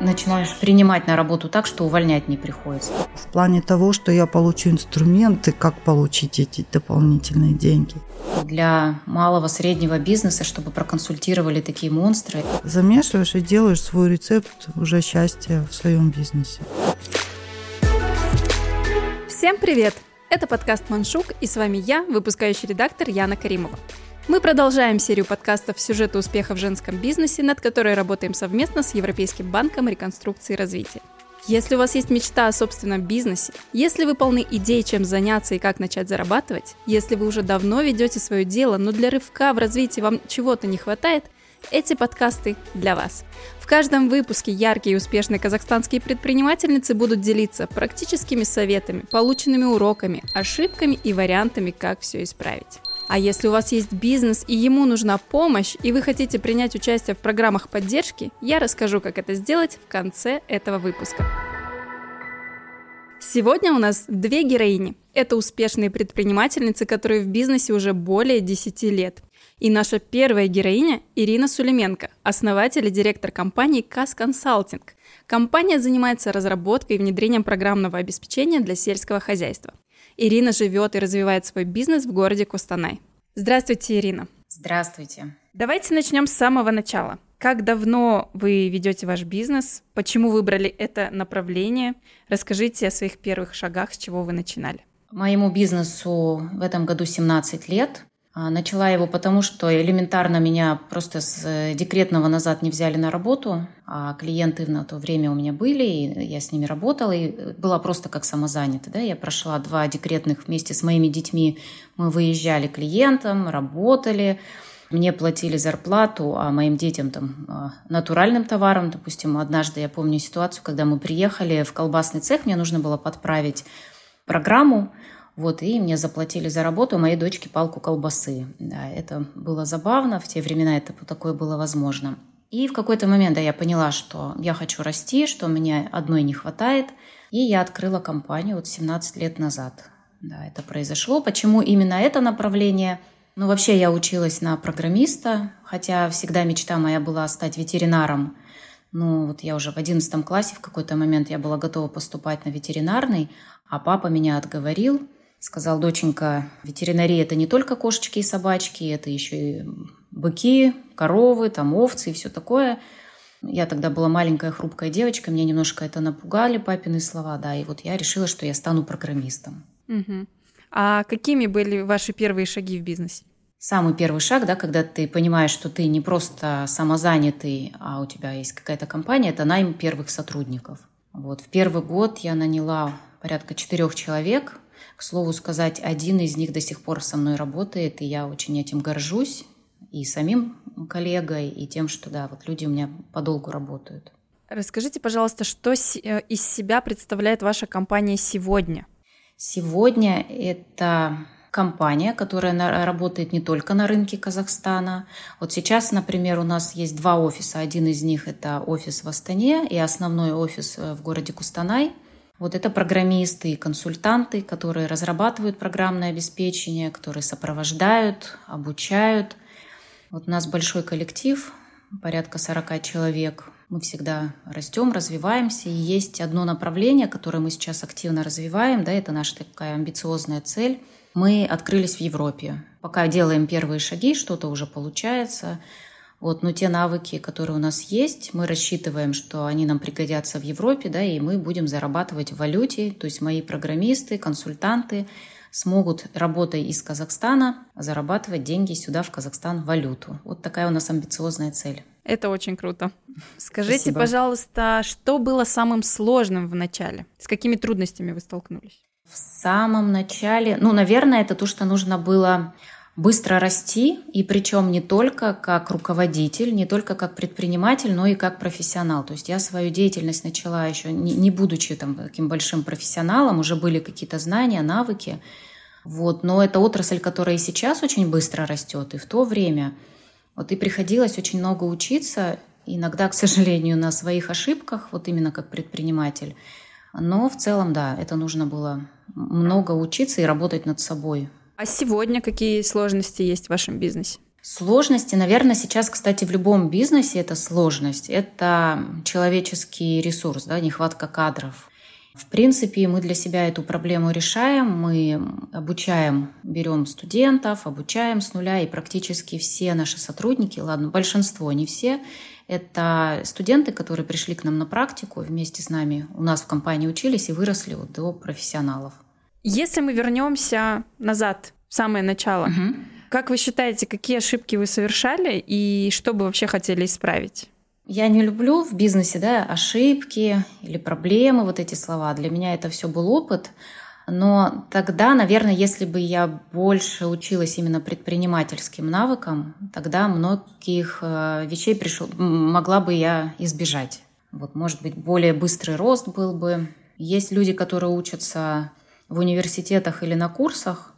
начинаешь принимать на работу так, что увольнять не приходится. В плане того, что я получу инструменты, как получить эти дополнительные деньги. Для малого, среднего бизнеса, чтобы проконсультировали такие монстры. Замешиваешь и делаешь свой рецепт уже счастья в своем бизнесе. Всем привет! Это подкаст «Маншук» и с вами я, выпускающий редактор Яна Каримова. Мы продолжаем серию подкастов «Сюжеты успеха в женском бизнесе», над которой работаем совместно с Европейским банком реконструкции и развития. Если у вас есть мечта о собственном бизнесе, если вы полны идей, чем заняться и как начать зарабатывать, если вы уже давно ведете свое дело, но для рывка в развитии вам чего-то не хватает, эти подкасты для вас. В каждом выпуске яркие и успешные казахстанские предпринимательницы будут делиться практическими советами, полученными уроками, ошибками и вариантами, как все исправить. А если у вас есть бизнес и ему нужна помощь, и вы хотите принять участие в программах поддержки, я расскажу, как это сделать в конце этого выпуска. Сегодня у нас две героини. Это успешные предпринимательницы, которые в бизнесе уже более 10 лет. И наша первая героиня – Ирина Сулеменко, основатель и директор компании КАС Консалтинг. Компания занимается разработкой и внедрением программного обеспечения для сельского хозяйства. Ирина живет и развивает свой бизнес в городе Кустанай. Здравствуйте, Ирина. Здравствуйте. Давайте начнем с самого начала. Как давно вы ведете ваш бизнес? Почему выбрали это направление? Расскажите о своих первых шагах, с чего вы начинали. Моему бизнесу в этом году 17 лет. А, начала его потому, что элементарно меня просто с э, декретного назад не взяли на работу, а клиенты на то время у меня были, и я с ними работала, и была просто как самозанята. Да? Я прошла два декретных вместе с моими детьми. Мы выезжали клиентам, работали, мне платили зарплату, а моим детям там а, натуральным товаром. Допустим, однажды я помню ситуацию, когда мы приехали в колбасный цех, мне нужно было подправить программу, вот, и мне заплатили за работу моей дочке палку колбасы. Да, это было забавно, в те времена это такое было возможно. И в какой-то момент да, я поняла, что я хочу расти, что мне одной не хватает, и я открыла компанию вот 17 лет назад. Да, это произошло. Почему именно это направление? Ну, вообще я училась на программиста, хотя всегда мечта моя была стать ветеринаром. Ну, вот я уже в 11 классе в какой-то момент я была готова поступать на ветеринарный, а папа меня отговорил, сказал, доченька, ветеринария это не только кошечки и собачки, это еще и быки, коровы, там овцы и все такое. Я тогда была маленькая хрупкая девочка, меня немножко это напугали, папины слова, да, и вот я решила, что я стану программистом. Угу. А какими были ваши первые шаги в бизнесе? Самый первый шаг, да, когда ты понимаешь, что ты не просто самозанятый, а у тебя есть какая-то компания, это найм первых сотрудников. Вот в первый год я наняла порядка четырех человек, к слову сказать, один из них до сих пор со мной работает, и я очень этим горжусь. И самим коллегой, и тем, что да, вот люди у меня подолгу работают. Расскажите, пожалуйста, что э, из себя представляет ваша компания сегодня? Сегодня это компания, которая работает не только на рынке Казахстана. Вот сейчас, например, у нас есть два офиса. Один из них это офис в Астане и основной офис э, в городе Кустанай – вот это программисты и консультанты, которые разрабатывают программное обеспечение, которые сопровождают, обучают. Вот у нас большой коллектив, порядка 40 человек. Мы всегда растем, развиваемся. И есть одно направление, которое мы сейчас активно развиваем. Да, это наша такая амбициозная цель. Мы открылись в Европе. Пока делаем первые шаги, что-то уже получается. Вот, но те навыки, которые у нас есть, мы рассчитываем, что они нам пригодятся в Европе, да, и мы будем зарабатывать в валюте. То есть мои программисты, консультанты смогут, работая из Казахстана, зарабатывать деньги сюда, в Казахстан, в валюту. Вот такая у нас амбициозная цель. Это очень круто. Скажите, Спасибо. пожалуйста, что было самым сложным в начале? С какими трудностями вы столкнулись? В самом начале, ну, наверное, это то, что нужно было быстро расти, и причем не только как руководитель, не только как предприниматель, но и как профессионал. То есть я свою деятельность начала еще не, не будучи там таким большим профессионалом, уже были какие-то знания, навыки. Вот. Но это отрасль, которая и сейчас очень быстро растет, и в то время вот и приходилось очень много учиться, иногда, к сожалению, на своих ошибках, вот именно как предприниматель. Но в целом, да, это нужно было много учиться и работать над собой а сегодня какие сложности есть в вашем бизнесе? Сложности, наверное, сейчас, кстати, в любом бизнесе это сложность. Это человеческий ресурс, да, нехватка кадров. В принципе, мы для себя эту проблему решаем. Мы обучаем, берем студентов, обучаем с нуля, и практически все наши сотрудники, ладно, большинство, не все, это студенты, которые пришли к нам на практику, вместе с нами у нас в компании учились и выросли до профессионалов. Если мы вернемся назад, в самое начало, угу. Как вы считаете, какие ошибки вы совершали и что бы вообще хотели исправить? Я не люблю в бизнесе да, ошибки или проблемы, вот эти слова. Для меня это все был опыт. Но тогда, наверное, если бы я больше училась именно предпринимательским навыкам, тогда многих э, вещей пришел, могла бы я избежать. Вот, может быть, более быстрый рост был бы. Есть люди, которые учатся в университетах или на курсах,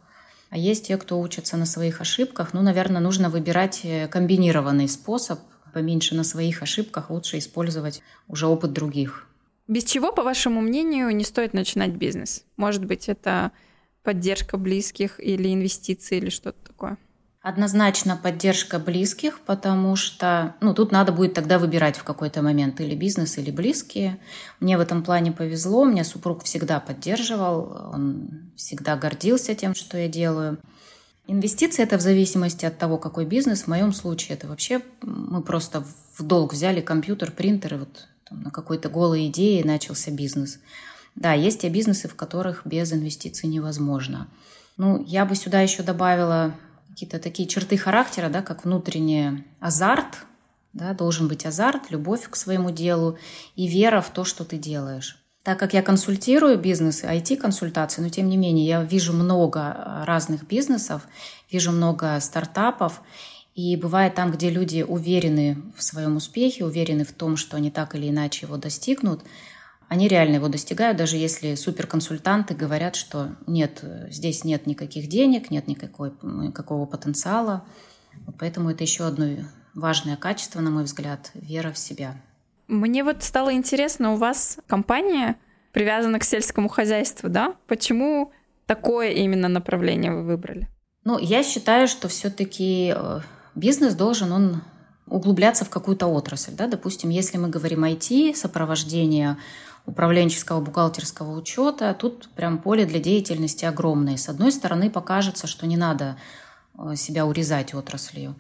а есть те, кто учатся на своих ошибках. Ну, наверное, нужно выбирать э, комбинированный способ, поменьше на своих ошибках, лучше использовать уже опыт других. Без чего, по вашему мнению, не стоит начинать бизнес? Может быть, это поддержка близких или инвестиции или что-то такое? Однозначно поддержка близких, потому что ну, тут надо будет тогда выбирать в какой-то момент или бизнес, или близкие. Мне в этом плане повезло, меня супруг всегда поддерживал, он всегда гордился тем, что я делаю. Инвестиции – это в зависимости от того, какой бизнес. В моем случае это вообще мы просто в долг взяли компьютер, принтер, и вот там, на какой-то голой идее начался бизнес. Да, есть те бизнесы, в которых без инвестиций невозможно. Ну, я бы сюда еще добавила какие-то такие черты характера, да, как внутренний азарт, да, должен быть азарт, любовь к своему делу и вера в то, что ты делаешь. Так как я консультирую бизнесы, IT-консультации, но тем не менее я вижу много разных бизнесов, вижу много стартапов, и бывает там, где люди уверены в своем успехе, уверены в том, что они так или иначе его достигнут, они реально его достигают, даже если суперконсультанты говорят, что нет, здесь нет никаких денег, нет никакой, никакого потенциала. Поэтому это еще одно важное качество, на мой взгляд, вера в себя. Мне вот стало интересно, у вас компания привязана к сельскому хозяйству, да? Почему такое именно направление вы выбрали? Ну, я считаю, что все-таки э, бизнес должен он углубляться в какую-то отрасль. Да? Допустим, если мы говорим IT, сопровождение управленческого бухгалтерского учета, тут прям поле для деятельности огромное. С одной стороны, покажется, что не надо э, себя урезать отраслью.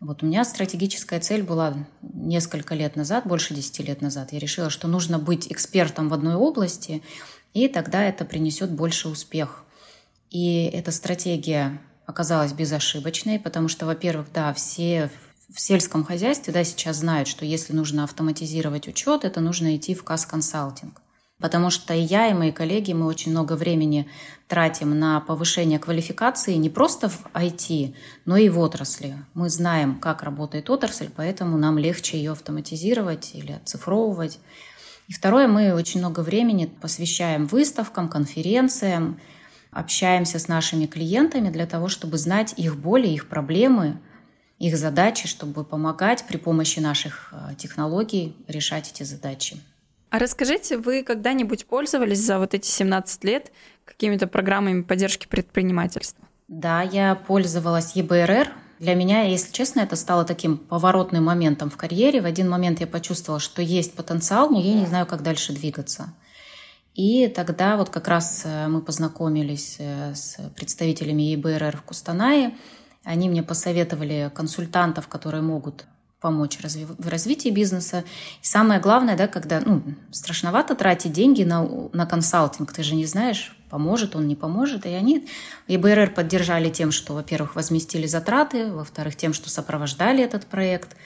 Вот у меня стратегическая цель была несколько лет назад, больше 10 лет назад. Я решила, что нужно быть экспертом в одной области, и тогда это принесет больше успех. И эта стратегия оказалась безошибочной, потому что, во-первых, да, все в сельском хозяйстве да, сейчас знают, что если нужно автоматизировать учет, это нужно идти в касс-консалтинг. Потому что и я, и мои коллеги, мы очень много времени тратим на повышение квалификации не просто в IT, но и в отрасли. Мы знаем, как работает отрасль, поэтому нам легче ее автоматизировать или оцифровывать. И второе, мы очень много времени посвящаем выставкам, конференциям, общаемся с нашими клиентами для того, чтобы знать их боли, их проблемы, их задачи, чтобы помогать при помощи наших э, технологий решать эти задачи. А расскажите, вы когда-нибудь пользовались за вот эти 17 лет какими-то программами поддержки предпринимательства? Да, я пользовалась ЕБРР. Для меня, если честно, это стало таким поворотным моментом в карьере. В один момент я почувствовала, что есть потенциал, но я не знаю, как дальше двигаться. И тогда вот как раз э, мы познакомились э, с представителями ЕБРР в Кустанае – они мне посоветовали консультантов, которые могут помочь в развитии бизнеса. И самое главное, да, когда ну, страшновато тратить деньги на, на консалтинг, ты же не знаешь, поможет он, не поможет. И они ЕБРР поддержали тем, что, во-первых, возместили затраты, во-вторых, тем, что сопровождали этот проект.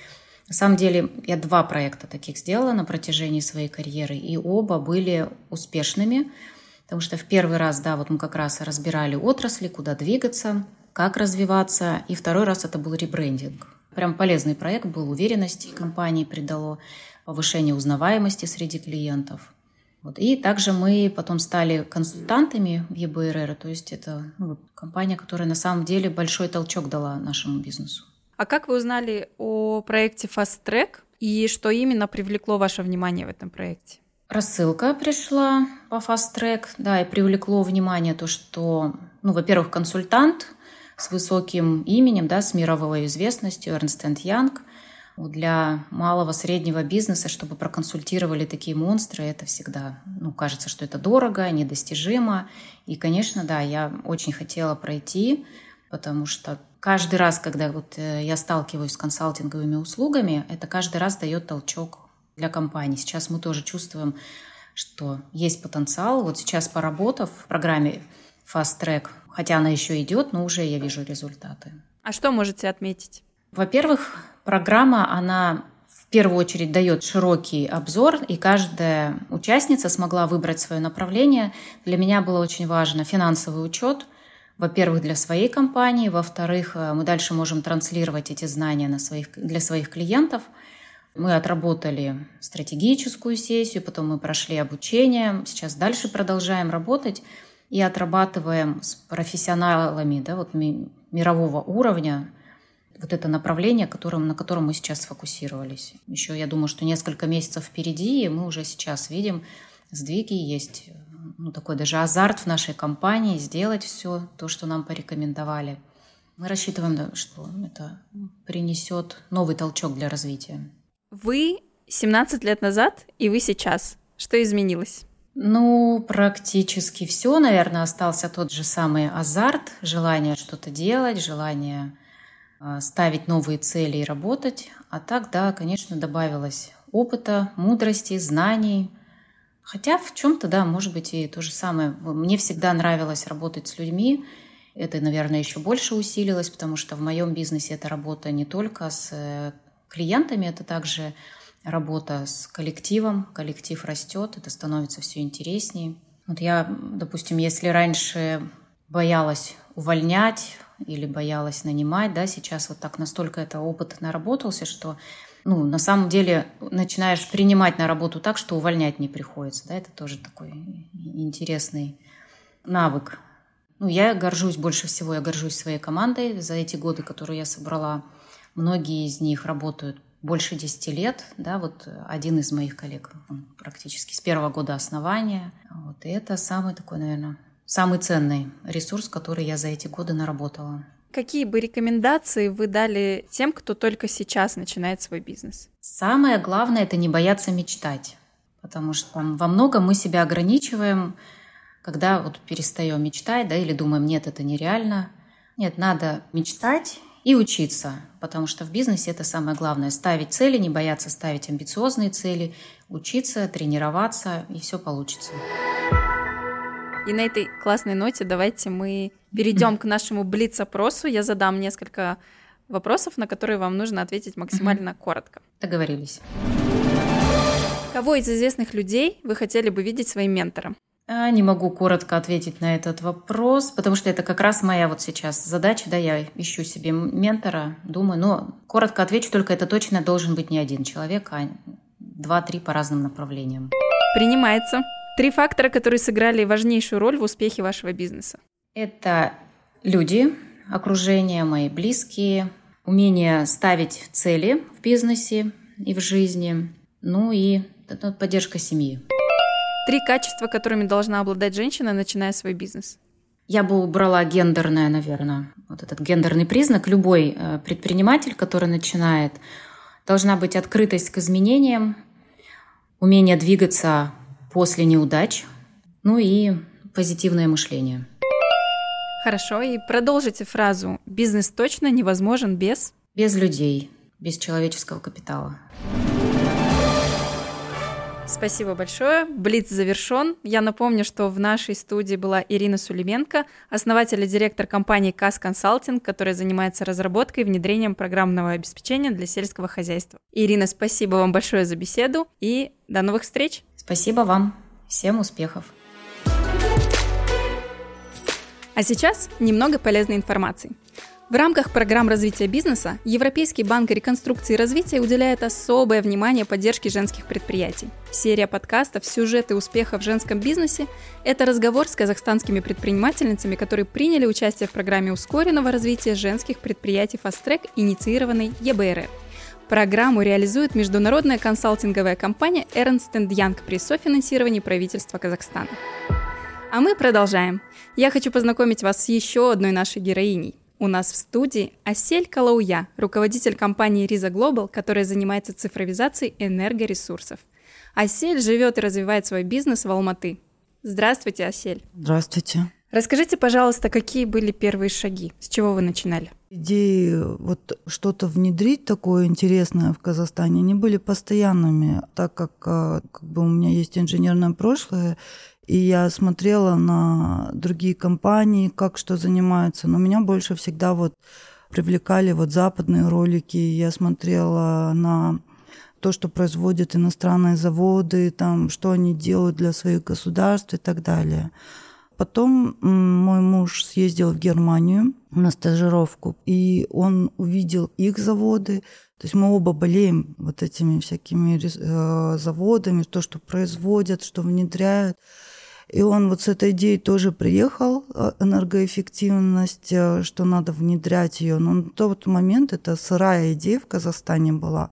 На самом деле, я два проекта таких сделала на протяжении своей карьеры, и оба были успешными, потому что в первый раз, да, вот мы как раз разбирали отрасли, куда двигаться – как развиваться. И второй раз это был ребрендинг. Прям полезный проект был, уверенности компании придало, повышение узнаваемости среди клиентов. Вот. И также мы потом стали консультантами в ЕБРР, то есть это ну, компания, которая на самом деле большой толчок дала нашему бизнесу. А как вы узнали о проекте Fast Track и что именно привлекло ваше внимание в этом проекте? Рассылка пришла по Fast Track, да, и привлекло внимание то, что, ну, во-первых, консультант – с высоким именем, да, с мировой известностью, Эрнст Янг. Для малого среднего бизнеса, чтобы проконсультировали такие монстры, это всегда, ну, кажется, что это дорого, недостижимо. И, конечно, да, я очень хотела пройти, потому что каждый раз, когда вот э, я сталкиваюсь с консалтинговыми услугами, это каждый раз дает толчок для компании. Сейчас мы тоже чувствуем, что есть потенциал. Вот сейчас поработав в программе Fast Track, хотя она еще идет, но уже я вижу результаты. А что можете отметить? Во-первых, программа, она в первую очередь дает широкий обзор, и каждая участница смогла выбрать свое направление. Для меня было очень важно финансовый учет, во-первых, для своей компании, во-вторых, э, мы дальше можем транслировать эти знания на своих, для своих клиентов. Мы отработали стратегическую сессию, потом мы прошли обучение, сейчас дальше продолжаем работать и отрабатываем с профессионалами да, вот мирового уровня вот это направление, которым, на котором мы сейчас сфокусировались. Еще, я думаю, что несколько месяцев впереди, и мы уже сейчас видим сдвиги, есть ну, такой даже азарт в нашей компании сделать все то, что нам порекомендовали. Мы рассчитываем, что это принесет новый толчок для развития. Вы 17 лет назад и вы сейчас. Что изменилось? Ну, практически все, наверное, остался тот же самый азарт, желание что-то делать, желание а, ставить новые цели и работать. А так, да, конечно, добавилось опыта, мудрости, знаний. Хотя в чем-то, да, может быть и то же самое. Мне всегда нравилось работать с людьми. Это, наверное, еще больше усилилось, потому что в моем бизнесе это работа не только с э, клиентами, это также работа с коллективом, коллектив растет, это становится все интереснее. Вот я, допустим, если раньше боялась увольнять или боялась нанимать, да, сейчас вот так настолько это опыт наработался, что ну, на самом деле начинаешь принимать на работу так, что увольнять не приходится, да, это тоже такой интересный навык. Ну, я горжусь больше всего, я горжусь своей командой за эти годы, которые я собрала. Многие из них работают больше 10 лет, да, вот один из моих коллег, он практически с первого года основания, вот, и это самый такой, наверное, самый ценный ресурс, который я за эти годы наработала. Какие бы рекомендации вы дали тем, кто только сейчас начинает свой бизнес? Самое главное – это не бояться мечтать, потому что во многом мы себя ограничиваем, когда вот перестаем мечтать, да, или думаем, нет, это нереально. Нет, надо мечтать и учиться, потому что в бизнесе это самое главное. Ставить цели, не бояться ставить амбициозные цели, учиться, тренироваться, и все получится. И на этой классной ноте давайте мы перейдем к нашему блиц-опросу. Я задам несколько вопросов, на которые вам нужно ответить максимально коротко. Договорились. Кого из известных людей вы хотели бы видеть своим ментором? А, не могу коротко ответить на этот вопрос, потому что это как раз моя вот сейчас задача, да, я ищу себе ментора, думаю, но коротко отвечу, только это точно должен быть не один человек, а два-три по разным направлениям. Принимается. Три фактора, которые сыграли важнейшую роль в успехе вашего бизнеса. Это люди, окружение, мои близкие, умение ставить цели в бизнесе и в жизни, ну и поддержка семьи. Три качества, которыми должна обладать женщина, начиная свой бизнес. Я бы убрала гендерное, наверное. Вот этот гендерный признак. Любой э, предприниматель, который начинает, должна быть открытость к изменениям, умение двигаться после неудач, ну и позитивное мышление. Хорошо, и продолжите фразу «Бизнес точно невозможен без...» Без людей, без человеческого капитала. Спасибо большое. Блиц завершен. Я напомню, что в нашей студии была Ирина Сулименко, основатель и директор компании КАС Консалтинг, которая занимается разработкой и внедрением программного обеспечения для сельского хозяйства. Ирина, спасибо вам большое за беседу и до новых встреч. Спасибо вам. Всем успехов. А сейчас немного полезной информации. В рамках программ развития бизнеса Европейский банк реконструкции и развития уделяет особое внимание поддержке женских предприятий. Серия подкастов «Сюжеты успеха в женском бизнесе» – это разговор с казахстанскими предпринимательницами, которые приняли участие в программе ускоренного развития женских предприятий «Фастрек», инициированной ЕБРР. Программу реализует международная консалтинговая компания Ernst Young при софинансировании правительства Казахстана. А мы продолжаем. Я хочу познакомить вас с еще одной нашей героиней. У нас в студии Асель Калауя, руководитель компании Риза Global, которая занимается цифровизацией энергоресурсов. Асель живет и развивает свой бизнес в Алматы. Здравствуйте, Асель. Здравствуйте. Расскажите, пожалуйста, какие были первые шаги? С чего вы начинали? Идеи вот что-то внедрить такое интересное в Казахстане, они были постоянными, так как а, как бы у меня есть инженерное прошлое, и я смотрела на другие компании, как что занимаются. Но меня больше всегда вот привлекали вот западные ролики. Я смотрела на то, что производят иностранные заводы, там, что они делают для своих государств и так далее. Потом мой муж съездил в Германию на стажировку, и он увидел их заводы. То есть мы оба болеем вот этими всякими э, заводами, то, что производят, что внедряют. И он вот с этой идеей тоже приехал, э, энергоэффективность, э, что надо внедрять ее. Но на тот момент это сырая идея в Казахстане была.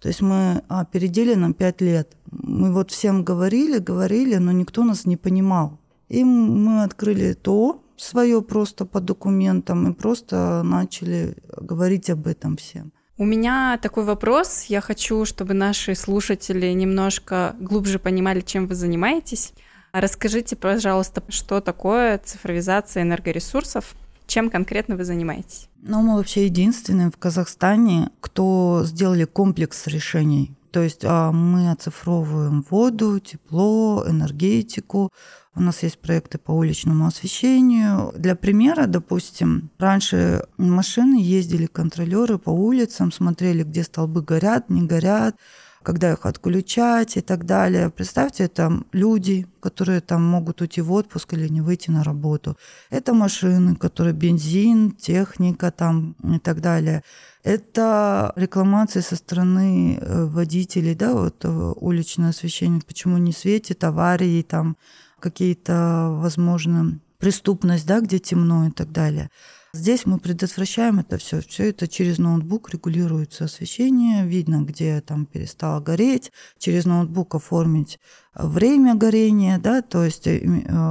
То есть мы опередили на пять лет. Мы вот всем говорили, говорили, но никто нас не понимал. И мы открыли то свое просто по документам и просто начали говорить об этом всем. У меня такой вопрос. Я хочу, чтобы наши слушатели немножко глубже понимали, чем вы занимаетесь. Расскажите, пожалуйста, что такое цифровизация энергоресурсов, чем конкретно вы занимаетесь? Ну, мы вообще единственные в Казахстане, кто сделали комплекс решений. То есть а, мы оцифровываем воду, тепло, энергетику. У нас есть проекты по уличному освещению. Для примера, допустим, раньше машины ездили контролеры по улицам, смотрели, где столбы горят, не горят, когда их отключать и так далее. Представьте, это люди, которые там могут уйти в отпуск или не выйти на работу. Это машины, которые бензин, техника там и так далее. Это рекламации со стороны э, водителей, да, вот э, уличное освещение, почему не светит, аварии там, какие-то, возможно, преступность, да, где темно и так далее. Здесь мы предотвращаем это все. Все это через ноутбук регулируется освещение, видно, где там перестало гореть, через ноутбук оформить время горения, да, то есть э,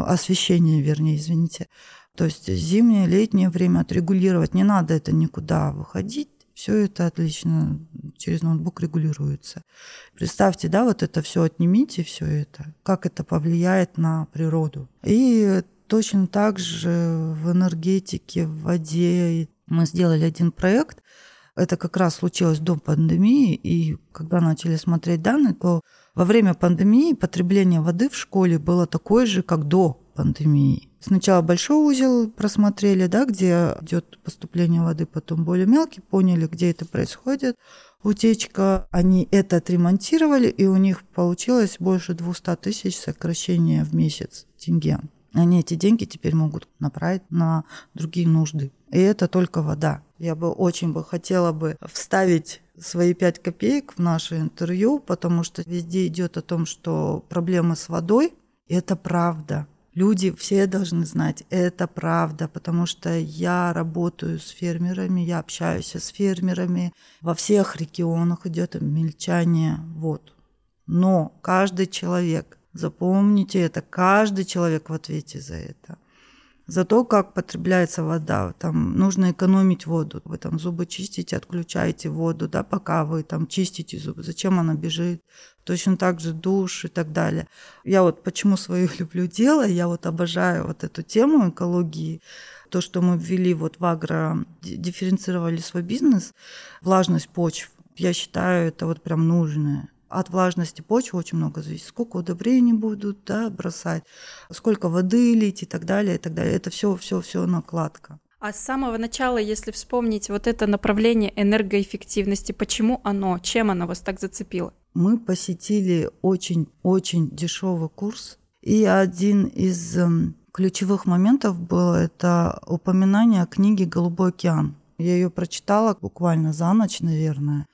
освещение, вернее, извините. То есть зимнее, летнее время отрегулировать. Не надо это никуда выходить. Все это отлично через ноутбук регулируется. Представьте, да, вот это все отнимите, все это, как это повлияет на природу. И Точно так же в энергетике, в воде мы сделали один проект. Это как раз случилось до пандемии, и когда начали смотреть данные, то во время пандемии потребление воды в школе было такое же, как до пандемии. Сначала большой узел просмотрели, да, где идет поступление воды, потом более мелкий, поняли, где это происходит, утечка. Они это отремонтировали, и у них получилось больше 200 тысяч сокращения в месяц тенге они эти деньги теперь могут направить на другие нужды. И это только вода. Я бы очень бы хотела бы вставить свои пять копеек в наше интервью, потому что везде идет о том, что проблемы с водой – это правда. Люди все должны знать, это правда, потому что я работаю с фермерами, я общаюсь с фермерами. Во всех регионах идет мельчание вод. Но каждый человек Запомните это, каждый человек в ответе за это. За то, как потребляется вода. Там нужно экономить воду. Вы там зубы чистите, отключаете воду, да, пока вы там чистите зубы. Зачем она бежит? Точно так же душ и так далее. Я вот почему свое люблю дело, я вот обожаю вот эту тему экологии. То, что мы ввели вот в агро, дифференцировали свой бизнес, влажность почв, я считаю, это вот прям нужное от влажности почвы очень много зависит. Сколько удобрений будут да, бросать, сколько воды лить и так далее, и так далее. Это все, все, все накладка. А с самого начала, если вспомнить вот это направление энергоэффективности, почему оно, чем оно вас так зацепило? Мы посетили очень-очень дешевый курс, и один из эм, ключевых моментов был это упоминание о книге «Голубой океан». Я ее прочитала буквально за ночь, наверное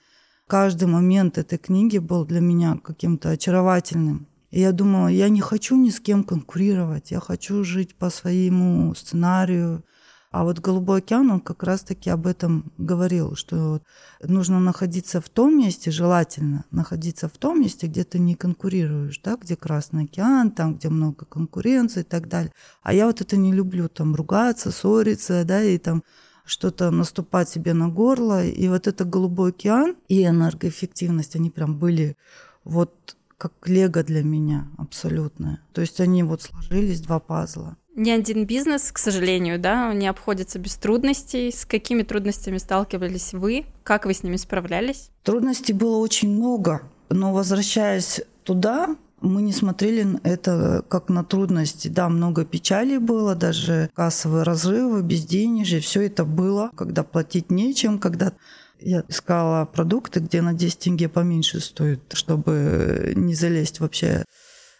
каждый момент этой книги был для меня каким-то очаровательным. И я думала, я не хочу ни с кем конкурировать, я хочу жить по своему сценарию. А вот «Голубой океан», он как раз-таки об этом говорил, что нужно находиться в том месте, желательно находиться в том месте, где ты не конкурируешь, да, где Красный океан, там, где много конкуренции и так далее. А я вот это не люблю, там, ругаться, ссориться, да, и там что-то наступать себе на горло. И вот это голубой океан и энергоэффективность, они прям были вот как лего для меня абсолютно. То есть они вот сложились, два пазла. Ни один бизнес, к сожалению, да, не обходится без трудностей. С какими трудностями сталкивались вы? Как вы с ними справлялись? Трудностей было очень много, но возвращаясь туда, мы не смотрели это как на трудности. Да, много печали было, даже кассовые разрывы, безденежье, все это было, когда платить нечем, когда я искала продукты, где на 10 тенге поменьше стоит, чтобы не залезть вообще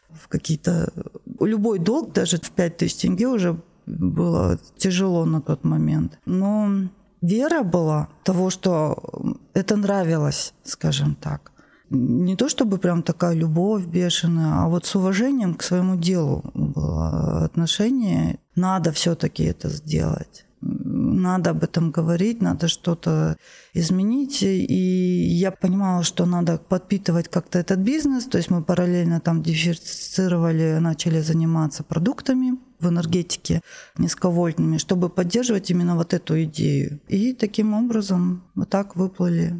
в какие-то... Любой долг, даже в 5 тысяч тенге уже было тяжело на тот момент. Но вера была того, что это нравилось, скажем так не то чтобы прям такая любовь бешеная, а вот с уважением к своему делу было отношение. Надо все-таки это сделать. Надо об этом говорить, надо что-то изменить. И я понимала, что надо подпитывать как-то этот бизнес. То есть мы параллельно там диверсифицировали, начали заниматься продуктами в энергетике низковольтными, чтобы поддерживать именно вот эту идею. И таким образом вот так выплыли.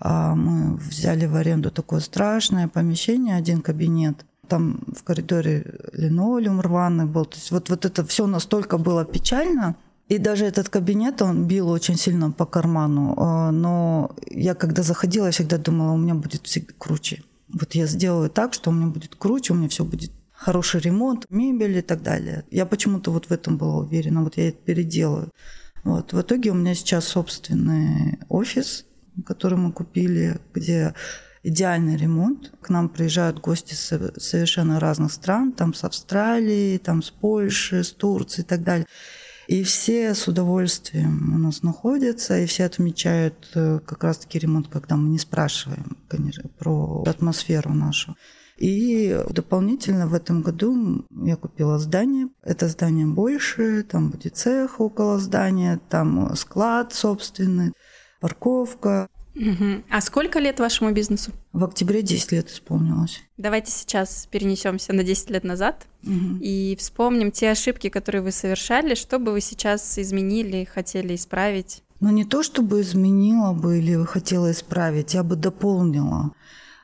А мы взяли в аренду такое страшное помещение, один кабинет. Там в коридоре линолеум рваный был. То есть вот, вот это все настолько было печально, и даже этот кабинет, он бил очень сильно по карману. А, но я когда заходила, я всегда думала, у меня будет всегда круче. Вот я сделаю так, что у меня будет круче, у меня все будет хороший ремонт, мебель и так далее. Я почему-то вот в этом была уверена, вот я это переделаю. Вот. В итоге у меня сейчас собственный офис, который мы купили, где идеальный ремонт. К нам приезжают гости с совершенно разных стран, там с Австралии, там с Польши, с Турции и так далее. И все с удовольствием у нас находятся, и все отмечают э, как раз-таки ремонт, когда мы не спрашиваем, конечно, про атмосферу нашу. И дополнительно в этом году я купила здание. Это здание больше, там будет цех около здания, там склад собственный, парковка. Угу. А сколько лет вашему бизнесу? В октябре 10 лет исполнилось. Давайте сейчас перенесемся на 10 лет назад угу. и вспомним те ошибки, которые вы совершали, что бы вы сейчас изменили, хотели исправить. Ну, не то, чтобы изменила бы или хотела исправить, я бы дополнила.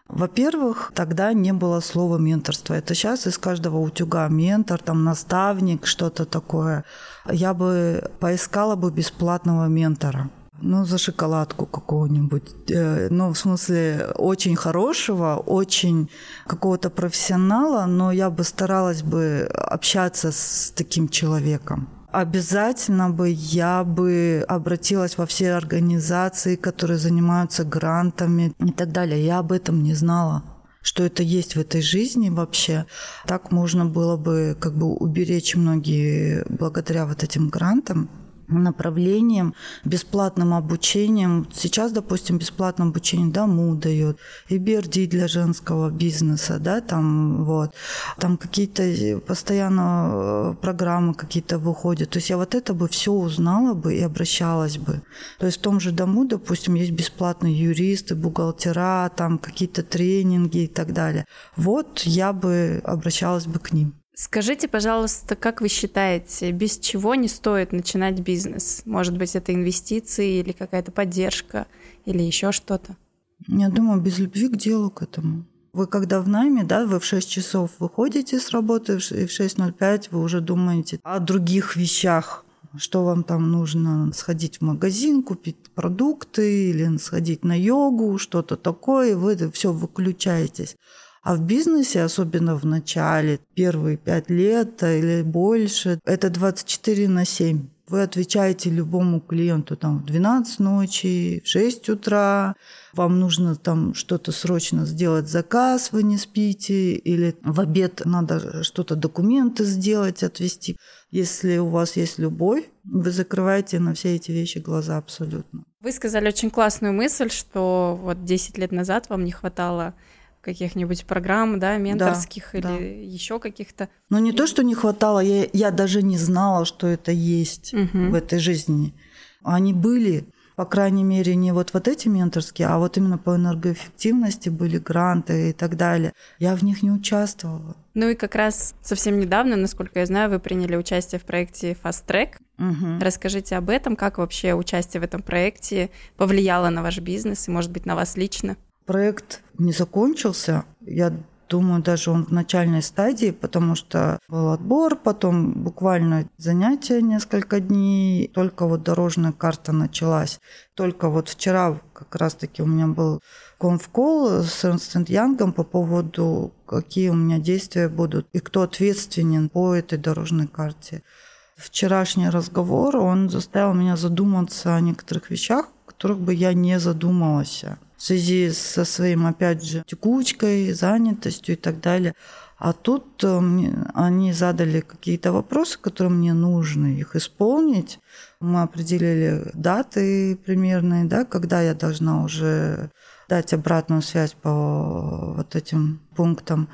Во-первых, тогда не было слова менторство. Это сейчас из каждого утюга ментор, там наставник, что-то такое. Я бы поискала бы бесплатного ментора. Ну, за шоколадку какого-нибудь. Э, ну, в смысле, очень хорошего, очень какого-то профессионала, но я бы старалась бы общаться с таким человеком обязательно бы я бы обратилась во все организации, которые занимаются грантами и так далее. Я об этом не знала что это есть в этой жизни вообще. Так можно было бы как бы уберечь многие благодаря вот этим грантам направлением, бесплатным обучением. Сейчас, допустим, бесплатное обучение Дому дает, и Берди для женского бизнеса, да, там вот, там какие-то постоянно э, программы какие-то выходят. То есть я вот это бы все узнала бы и обращалась бы. То есть в том же Дому, допустим, есть бесплатные юристы, бухгалтера, там какие-то тренинги и так далее. Вот я бы обращалась бы к ним. Скажите, пожалуйста, как вы считаете, без чего не стоит начинать бизнес? Может быть, это инвестиции или какая-то поддержка или еще что-то? Я думаю, без любви к делу к этому. Вы когда в найме, да, вы в 6 часов выходите с работы, и в 6.05 вы уже думаете о других вещах, что вам там нужно сходить в магазин, купить продукты или сходить на йогу, что-то такое, вы все выключаетесь. А в бизнесе, особенно в начале, первые пять лет или больше, это 24 на 7. Вы отвечаете любому клиенту там в 12 ночи, в 6 утра, вам нужно там что-то срочно сделать, заказ, вы не спите, или в обед надо что-то, документы сделать, отвести. Если у вас есть любовь, вы закрываете на все эти вещи глаза абсолютно. Вы сказали очень классную мысль, что вот 10 лет назад вам не хватало каких-нибудь программ, да, менторских да, или да. еще каких-то. Но не то, что не хватало, я, я даже не знала, что это есть угу. в этой жизни. Они были, по крайней мере, не вот, вот эти менторские, а вот именно по энергоэффективности были гранты и так далее. Я в них не участвовала. Ну и как раз совсем недавно, насколько я знаю, вы приняли участие в проекте Fast Track. Угу. Расскажите об этом, как вообще участие в этом проекте повлияло на ваш бизнес и, может быть, на вас лично? Проект не закончился. Я Думаю, даже он в начальной стадии, потому что был отбор, потом буквально занятия несколько дней, только вот дорожная карта началась. Только вот вчера как раз-таки у меня был конфкол с Эрнст Янгом по поводу, какие у меня действия будут и кто ответственен по этой дорожной карте. Вчерашний разговор, он заставил меня задуматься о некоторых вещах, которых бы я не задумалась в связи со своим, опять же, текучкой, занятостью и так далее. А тут э, они задали какие-то вопросы, которые мне нужно их исполнить. Мы определили даты примерные, да, когда я должна уже дать обратную связь по вот этим пунктам.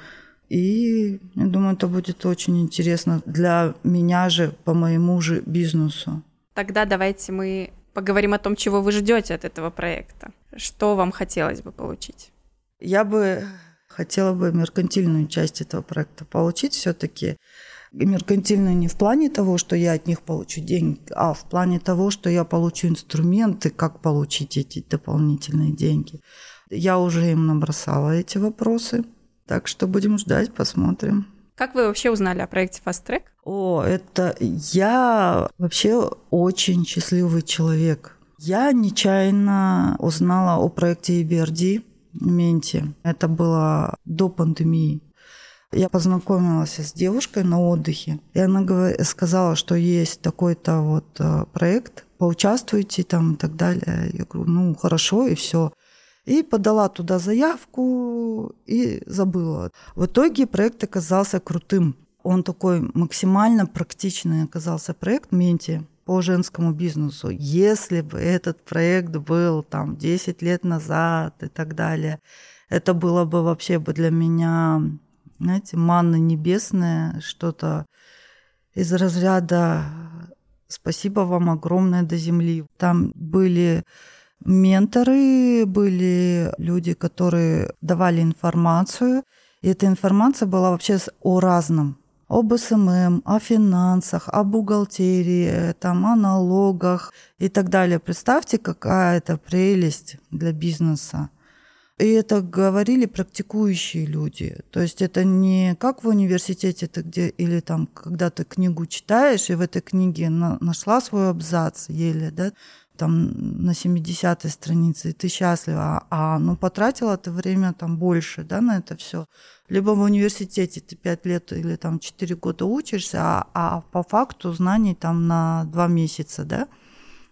И я думаю, это будет очень интересно для меня же, по моему же бизнесу. Тогда давайте мы поговорим о том, чего вы ждете от этого проекта. Что вам хотелось бы получить? Я бы хотела бы меркантильную часть этого проекта получить все-таки. Меркантильную не в плане того, что я от них получу деньги, а в плане того, что я получу инструменты, как получить эти дополнительные деньги. Я уже им набросала эти вопросы, так что будем ждать, посмотрим. Как вы вообще узнали о проекте Fast Track? О, это я вообще очень счастливый человек. Я нечаянно узнала о проекте EBRD Менти. Это было до пандемии. Я познакомилась с девушкой на отдыхе, и она сказала, что есть такой-то вот э, проект, поучаствуйте там и так далее. Я говорю, ну хорошо, и все. И подала туда заявку и забыла. В итоге проект оказался крутым. Он такой максимально практичный оказался проект Менти по женскому бизнесу. Если бы этот проект был там 10 лет назад и так далее, это было бы вообще бы для меня, знаете, манна небесная, что-то из разряда «Спасибо вам огромное до земли». Там были менторы, были люди, которые давали информацию. И эта информация была вообще о разном. Об SMM, о финансах, о бухгалтерии, там, о налогах и так далее. Представьте, какая это прелесть для бизнеса. И это говорили практикующие люди. То есть это не как в университете, ты где, или там, когда ты книгу читаешь, и в этой книге на, нашла свой абзац еле, да, там на 70-й странице, и ты счастлива, а ну потратила ты время там больше, да, на это все. Либо в университете ты 5 лет или там 4 года учишься, а, а по факту знаний там на 2 месяца, да,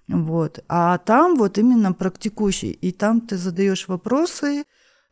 вот. А там вот именно практикующий, и там ты задаешь вопросы,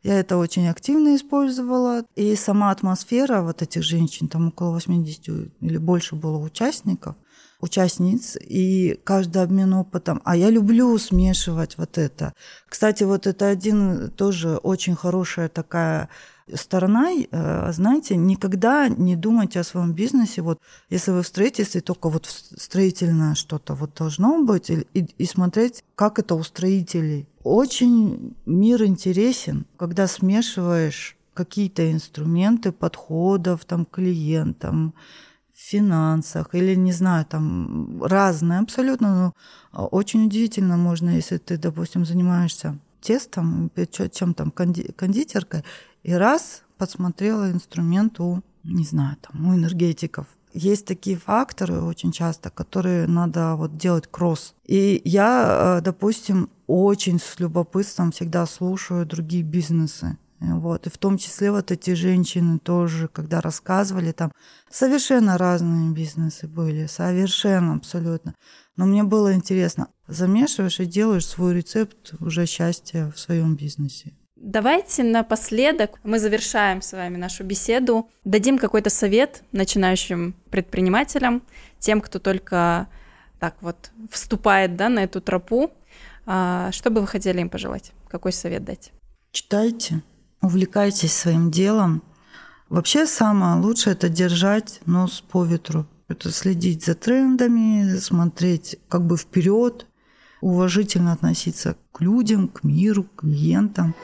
я это очень активно использовала. И сама атмосфера вот этих женщин, там около 80 или больше было участников, участниц, и каждый обмен опытом. А я люблю смешивать вот это. Кстати, вот это один тоже очень хорошая такая сторона, э, знаете, никогда не думайте о своем бизнесе. Вот если вы в строительстве, только вот строительное что-то вот должно быть, и, и смотреть, как это у строителей. Очень мир интересен, когда смешиваешь какие-то инструменты подходов там, к финансах или, не знаю, там разные абсолютно. Но а, очень удивительно можно, если ты, допустим, занимаешься тестом, чем там кондитеркой, и раз подсмотрела инструмент у, не знаю, там, у энергетиков. Есть такие факторы очень часто, которые надо вот делать кросс. И я, э, допустим, очень с любопытством всегда слушаю другие бизнесы. Вот. И в том числе вот эти женщины тоже, когда рассказывали, там совершенно разные бизнесы были, совершенно абсолютно. Но мне было интересно, замешиваешь и делаешь свой рецепт уже счастья в своем бизнесе. Давайте напоследок мы завершаем с вами нашу беседу, дадим какой-то совет начинающим предпринимателям, тем, кто только так вот вступает да, на эту тропу. А, что бы вы хотели им пожелать? Какой совет дать? Читайте, увлекайтесь своим делом. Вообще самое лучшее это держать нос по ветру. Это следить за трендами, смотреть как бы вперед, уважительно относиться к людям, к миру, к клиентам.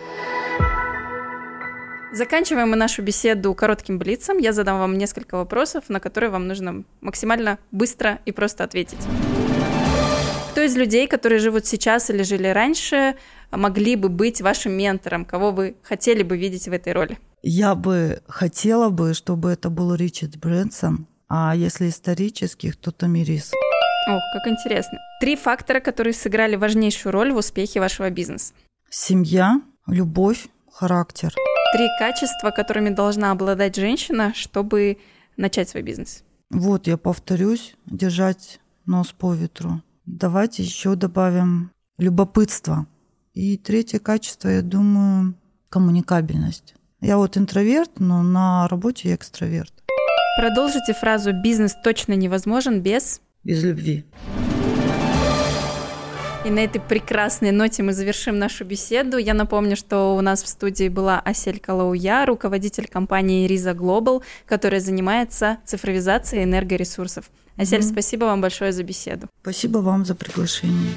Заканчиваем мы нашу беседу коротким блицем. Я задам вам несколько вопросов, на которые вам нужно максимально быстро и просто ответить. Кто из людей, которые живут сейчас или жили раньше, могли бы быть вашим ментором? Кого вы хотели бы видеть в этой роли? Я бы хотела бы, чтобы это был Ричард Брэнсон, а если исторических, то Тамирис. О, как интересно. Три фактора, которые сыграли важнейшую роль в успехе вашего бизнеса. Семья, любовь, характер. Три качества, которыми должна обладать женщина, чтобы начать свой бизнес. Вот я повторюсь, держать нос по ветру. Давайте еще добавим любопытство. И третье качество, я думаю, коммуникабельность. Я вот интроверт, но на работе я экстраверт. Продолжите фразу «бизнес точно невозможен без...» Без любви. И на этой прекрасной ноте мы завершим нашу беседу. Я напомню, что у нас в студии была Асель Калауя, руководитель компании Риза Global, которая занимается цифровизацией энергоресурсов. Асель, mm-hmm. спасибо вам большое за беседу. Спасибо вам за приглашение.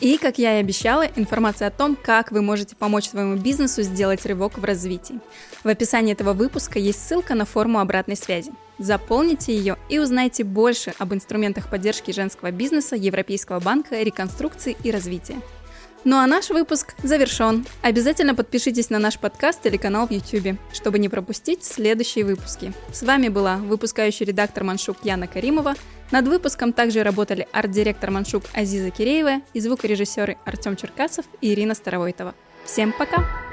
И, как я и обещала, информация о том, как вы можете помочь своему бизнесу сделать рывок в развитии. В описании этого выпуска есть ссылка на форму обратной связи. Заполните ее и узнайте больше об инструментах поддержки женского бизнеса Европейского банка реконструкции и развития. Ну а наш выпуск завершен. Обязательно подпишитесь на наш подкаст или канал в YouTube, чтобы не пропустить следующие выпуски. С вами была выпускающий редактор Маншук Яна Каримова. Над выпуском также работали арт-директор Маншук Азиза Киреева и звукорежиссеры Артем Черкасов и Ирина Старовойтова. Всем пока!